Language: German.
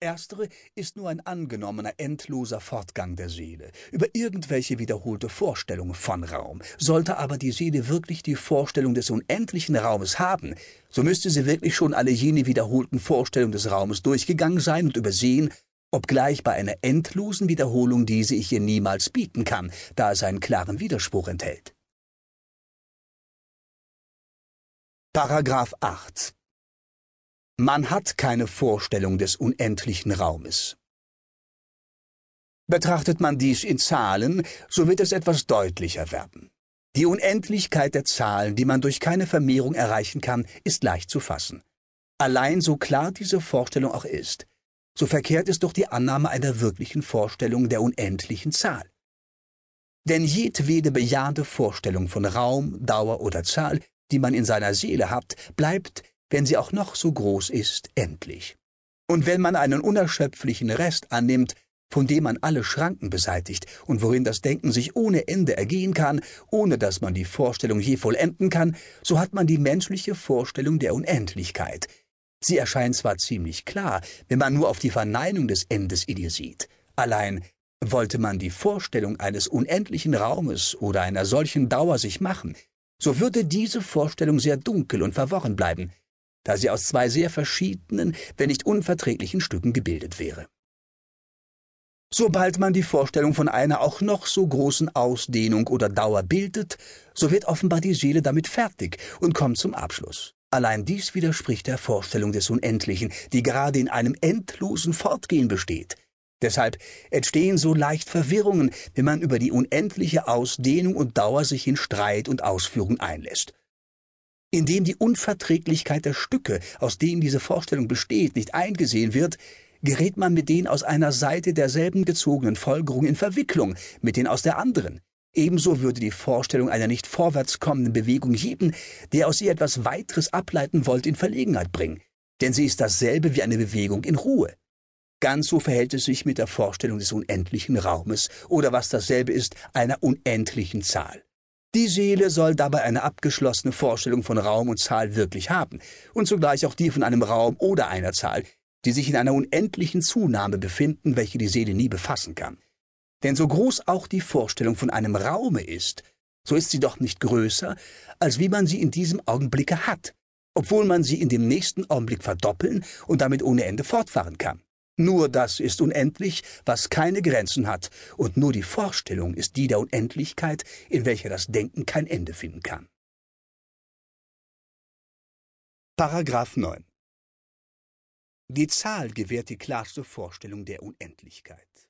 Erstere ist nur ein angenommener, endloser Fortgang der Seele, über irgendwelche wiederholte Vorstellungen von Raum. Sollte aber die Seele wirklich die Vorstellung des unendlichen Raumes haben, so müsste sie wirklich schon alle jene wiederholten Vorstellungen des Raumes durchgegangen sein und übersehen, obgleich bei einer endlosen Wiederholung diese ich ihr niemals bieten kann, da es einen klaren Widerspruch enthält. Paragraph 8 man hat keine Vorstellung des unendlichen Raumes. Betrachtet man dies in Zahlen, so wird es etwas deutlicher werden. Die Unendlichkeit der Zahlen, die man durch keine Vermehrung erreichen kann, ist leicht zu fassen. Allein so klar diese Vorstellung auch ist, so verkehrt ist doch die Annahme einer wirklichen Vorstellung der unendlichen Zahl. Denn jedwede bejahende Vorstellung von Raum, Dauer oder Zahl, die man in seiner Seele hat, bleibt, wenn sie auch noch so groß ist, endlich. Und wenn man einen unerschöpflichen Rest annimmt, von dem man alle Schranken beseitigt und worin das Denken sich ohne Ende ergehen kann, ohne dass man die Vorstellung je vollenden kann, so hat man die menschliche Vorstellung der Unendlichkeit. Sie erscheint zwar ziemlich klar, wenn man nur auf die Verneinung des Endes in ihr sieht. Allein wollte man die Vorstellung eines unendlichen Raumes oder einer solchen Dauer sich machen, so würde diese Vorstellung sehr dunkel und verworren bleiben, da sie aus zwei sehr verschiedenen, wenn nicht unverträglichen Stücken gebildet wäre. Sobald man die Vorstellung von einer auch noch so großen Ausdehnung oder Dauer bildet, so wird offenbar die Seele damit fertig und kommt zum Abschluss. Allein dies widerspricht der Vorstellung des Unendlichen, die gerade in einem endlosen Fortgehen besteht. Deshalb entstehen so leicht Verwirrungen, wenn man über die unendliche Ausdehnung und Dauer sich in Streit und Ausführung einlässt. Indem die Unverträglichkeit der Stücke, aus denen diese Vorstellung besteht, nicht eingesehen wird, gerät man mit den aus einer Seite derselben gezogenen Folgerung in Verwicklung mit den aus der anderen. Ebenso würde die Vorstellung einer nicht vorwärts kommenden Bewegung jeden, der aus ihr etwas weiteres ableiten wollte, in Verlegenheit bringen, denn sie ist dasselbe wie eine Bewegung in Ruhe. Ganz so verhält es sich mit der Vorstellung des unendlichen Raumes oder was dasselbe ist, einer unendlichen Zahl. Die Seele soll dabei eine abgeschlossene Vorstellung von Raum und Zahl wirklich haben und zugleich auch die von einem Raum oder einer Zahl, die sich in einer unendlichen Zunahme befinden, welche die Seele nie befassen kann. Denn so groß auch die Vorstellung von einem Raume ist, so ist sie doch nicht größer, als wie man sie in diesem Augenblicke hat, obwohl man sie in dem nächsten Augenblick verdoppeln und damit ohne Ende fortfahren kann. Nur das ist unendlich, was keine Grenzen hat, und nur die Vorstellung ist die der Unendlichkeit, in welcher das Denken kein Ende finden kann. Paragraph 9 Die Zahl gewährt die klarste Vorstellung der Unendlichkeit.